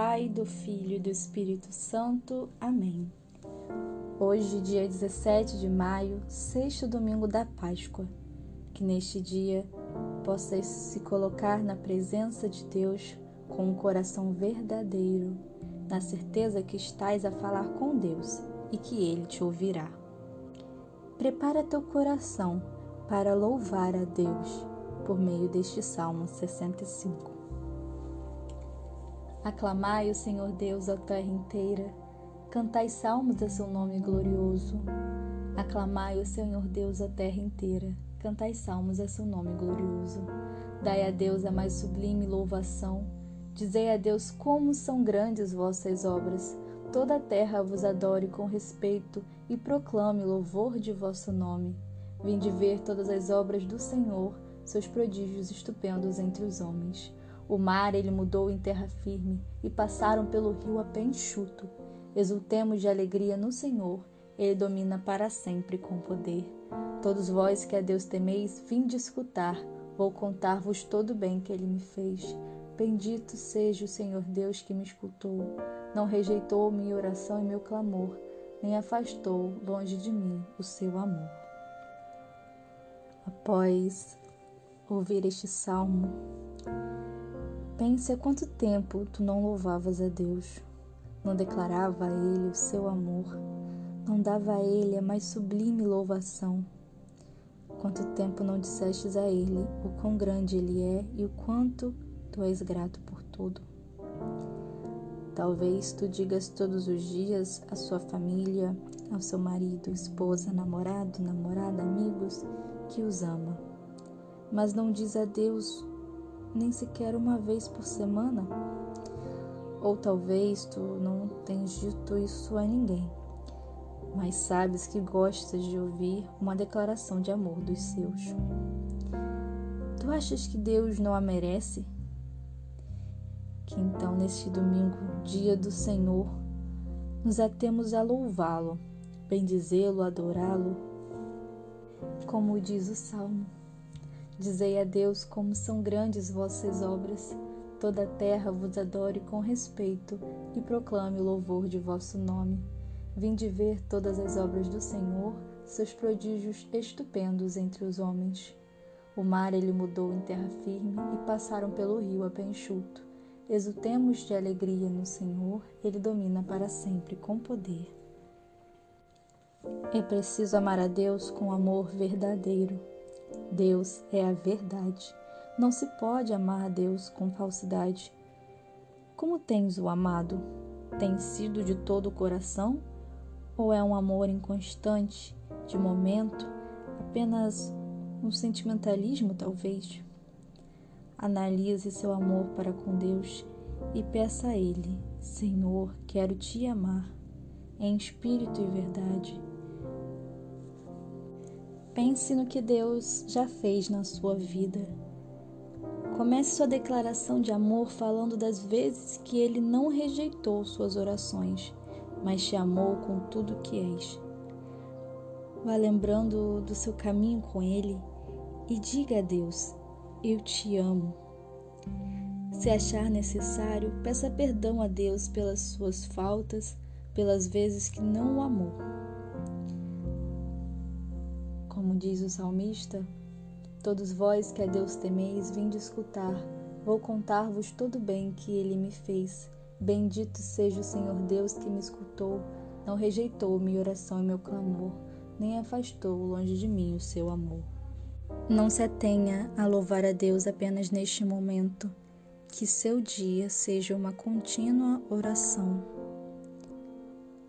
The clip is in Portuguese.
Pai, do Filho e do Espírito Santo. Amém. Hoje, dia 17 de maio, sexto domingo da Páscoa. Que neste dia possas se colocar na presença de Deus com um coração verdadeiro, na certeza que estás a falar com Deus e que Ele te ouvirá. Prepara teu coração para louvar a Deus por meio deste Salmo 65. Aclamai o Senhor Deus, a terra inteira, cantai salmos a seu nome glorioso. Aclamai o Senhor Deus, a terra inteira, cantai salmos a seu nome glorioso. Dai a Deus a mais sublime louvação. Dizei a Deus como são grandes vossas obras. Toda a terra vos adore com respeito e proclame louvor de vosso nome. Vinde ver todas as obras do Senhor, seus prodígios estupendos entre os homens. O mar ele mudou em terra firme e passaram pelo rio a pé enxuto. Exultemos de alegria no Senhor, ele domina para sempre com poder. Todos vós que a Deus temeis, vinde escutar, vou contar-vos todo o bem que ele me fez. Bendito seja o Senhor Deus que me escutou, não rejeitou minha oração e meu clamor, nem afastou longe de mim o seu amor. Após ouvir este salmo, Pense há quanto tempo tu não louvavas a Deus, não declarava a Ele o seu amor, não dava a Ele a mais sublime louvação. Quanto tempo não dissestes a Ele o quão grande Ele é e o quanto tu és grato por tudo. Talvez tu digas todos os dias à sua família, ao seu marido, esposa, namorado, namorada, amigos, que os ama. Mas não diz a Deus nem sequer uma vez por semana? Ou talvez tu não tenhas dito isso a ninguém, mas sabes que gostas de ouvir uma declaração de amor dos seus. Tu achas que Deus não a merece? Que então, neste domingo, dia do Senhor, nos atemos a louvá-lo, bendizê-lo, adorá-lo, como diz o Salmo. Dizei a Deus como são grandes vossas obras. Toda a terra vos adore com respeito e proclame o louvor de vosso nome. Vinde ver todas as obras do Senhor, seus prodígios estupendos entre os homens. O mar ele mudou em terra firme e passaram pelo rio a pé enxuto. Exultemos de alegria no Senhor, ele domina para sempre com poder. É preciso amar a Deus com amor verdadeiro. Deus é a verdade. Não se pode amar a Deus com falsidade. Como tens o amado? Tem sido de todo o coração? Ou é um amor inconstante, de momento, apenas um sentimentalismo, talvez? Analise seu amor para com Deus e peça a Ele: Senhor, quero te amar, em espírito e verdade Pense no que Deus já fez na sua vida. Comece sua declaração de amor falando das vezes que Ele não rejeitou suas orações, mas te amou com tudo que és. Vá lembrando do seu caminho com Ele e diga a Deus: Eu te amo. Se achar necessário, peça perdão a Deus pelas suas faltas, pelas vezes que não o amou. Diz o salmista, todos vós que a Deus temeis, vinde escutar. Vou contar-vos todo o bem que ele me fez. Bendito seja o Senhor Deus que me escutou, não rejeitou minha oração e meu clamor, nem afastou longe de mim o seu amor. Não se atenha a louvar a Deus apenas neste momento, que seu dia seja uma contínua oração.